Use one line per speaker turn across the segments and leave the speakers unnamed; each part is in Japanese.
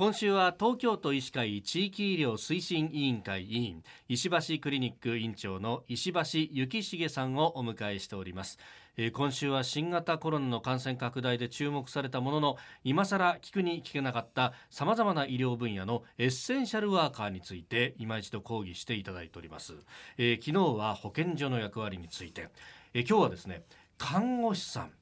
今週は東京都医師会地域医療推進委員会委員石橋クリニック院長の石橋幸重さんをお迎えしております、えー今週は新型コロナの感染拡大で注目されたものの今更聞くに聞けなかったさまざまな医療分野のエッセンシャルワーカーについて今一度講義していただいております、えー昨日は保健所の役割について、えー今日はですね看護師さん。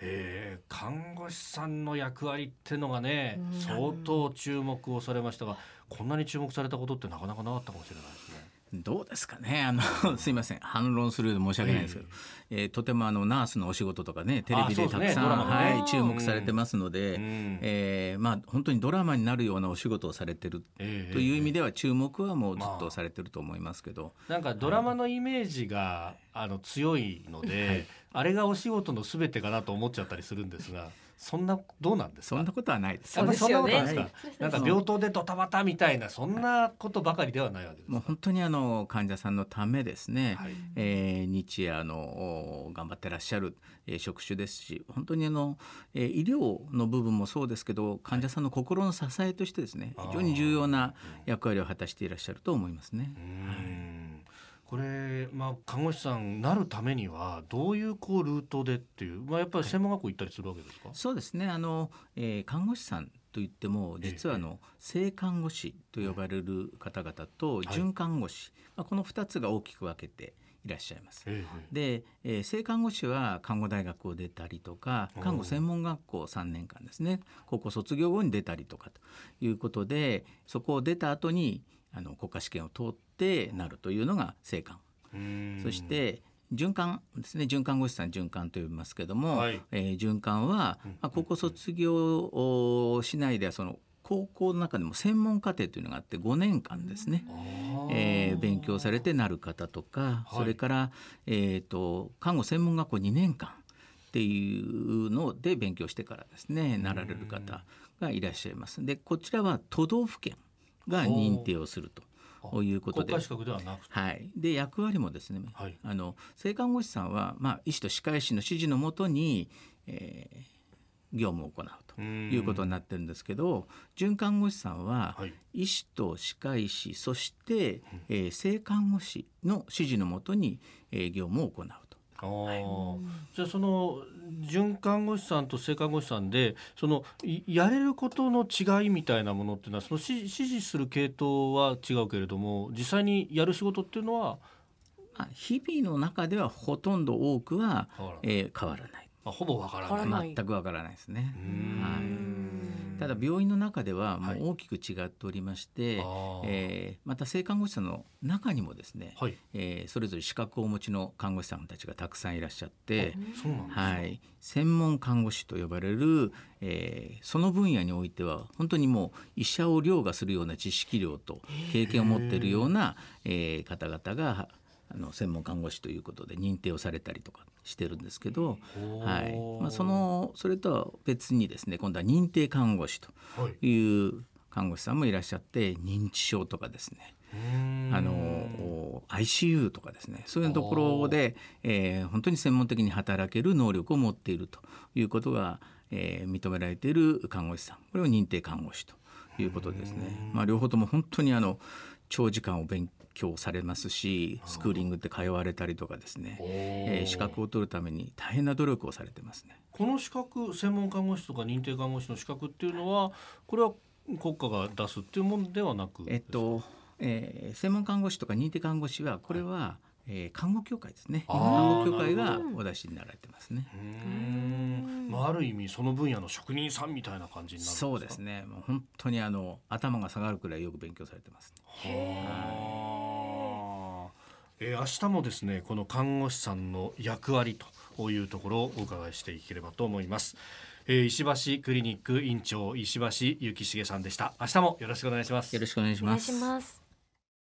えー看護師さんの役割ってのがね、
うん
相当注目をされましたがこんなに注目されたことってなかなかなかったかもしれないですね。
どうですかね。あのすいません。反論するようで申し訳ないんですけど、えーとてもあのナースのお仕事とかねテレビでたくさん、
ね。
はい、注目されてますので、
うん。
えーまあ、本当にドラマになるようなお仕事をされてる
ええ
という意味では注目はもうずっとされてると思いますけど、
なんかドラマのイメージが、あの強いので、あれがお仕事のすべてかなと思っちゃったりするんですがそんなどうなんですか？
そんなことはないです。
そんなことない
そう
で
ですす
かなんか病棟でドタバタみたいなそんなことばかりではないわけですか？
もう本当にあの患者さんのためですね、
はい。
えー日夜あのお頑張ってらっしゃる、えー職種ですし本当にあの、えー医療の部分もそうですけど患者さんの心の支えとしてですね非常に重要な役割を果たしていらっしゃると思いますね。
うーんこれ、まあ、看護師さんなるためにはどういうこうルートでっていう、まあ、やっぱり専門学校行ったりするわけですか、
そうですね。あの、えー看護師さんといっても実はあの正看護師と呼ばれる方々と準看護師、まあ、この2つが大きく分けていらっしゃいます。
え
で、えー正看護師は看護大学を出たりとか看護専門学校3年間ですね。高校卒業後に出たりとかということでそこを出た後にあの国家試験を通ってなるというのが正看
え
そして循環ですね循環護士さん循環と呼びますけども、
はい。
えー循環は、まあ、高校卒業をしないではその高校の中でも専門課程というのがあって5年間ですね、えー勉強されてなる方とか、
い。
それから、えー、と看護専門学校2年間っていうので勉強してからですねなられる方がいらっしゃいます。でこちらは都道府県が認定をするということで。
は
い、で役割もですね、
はい。
あの性看護師さんは、まあ、医師と歯科医師の指示のもとに、えー業務を行うということになってるんですけど准看護師さんは、
はい。
医師と歯科医師そして、えー性看護師の指示のもとに、えー業務を行うと。
あー。じゃあその准看護師さんと正看護師さんでそのいやれることの違いみたいなものっていうのはその指指示する系統は違うけれども実際にやる仕事っていうのは
まあ、日々の中ではほとんど多くは
変わらない、
えー変わらない。
あほぼわからない。
全くわからないですね。はい、ただ病院の中ではも
はい。う
大きく違っておりまして、
あー。
えーまた性看護師さんの中にもですね、
はい。
えーそれぞれ資格をお持ちの看護師さんたちがたくさんいらっしゃって、はい、専門看護師と呼ばれる、えーその分野においては本当にもう医者を凌駕するような知識量と経験を持っているような、えー方々があの専門看護師ということで認定をされたりとかしてるんですけど、はい。まあ、そのそれとは別にですね今度は認定看護師と
はい
いう看護師さんもいらっしゃって認知症とかですね。あのお ICU とかですね。そういうところで、えー本当に専門的に働ける能力を持っているということが、えー認められている看護師さん。これを認定看護師ということですね。まあ、両方とも本当にあの長時間を勉強されますしスクーリングって通われたりとかですね、えー資格を取るために大変な努力をされてますね。
この資格専門看護師とか認定看護師の資格っていうのはこれは国家が出すっていうものではなく
えっと、えー専門看護師とか認定看護師はこれは、えー看護協会ですね。看護協会がお出しになられてますね。
うーん。まあ、ある意味その分野の職人さんみたいな感じになるんですか？
そうですね。もう本当にあの頭が下がるくらいよく勉強されてます。
はあえー明日もですねこの看護師さんの役割というところをお伺いしていければと思います、えー石橋クリニック院長石橋幸重さんでした。明日もよろしくお願いします。
よろしくお願い
します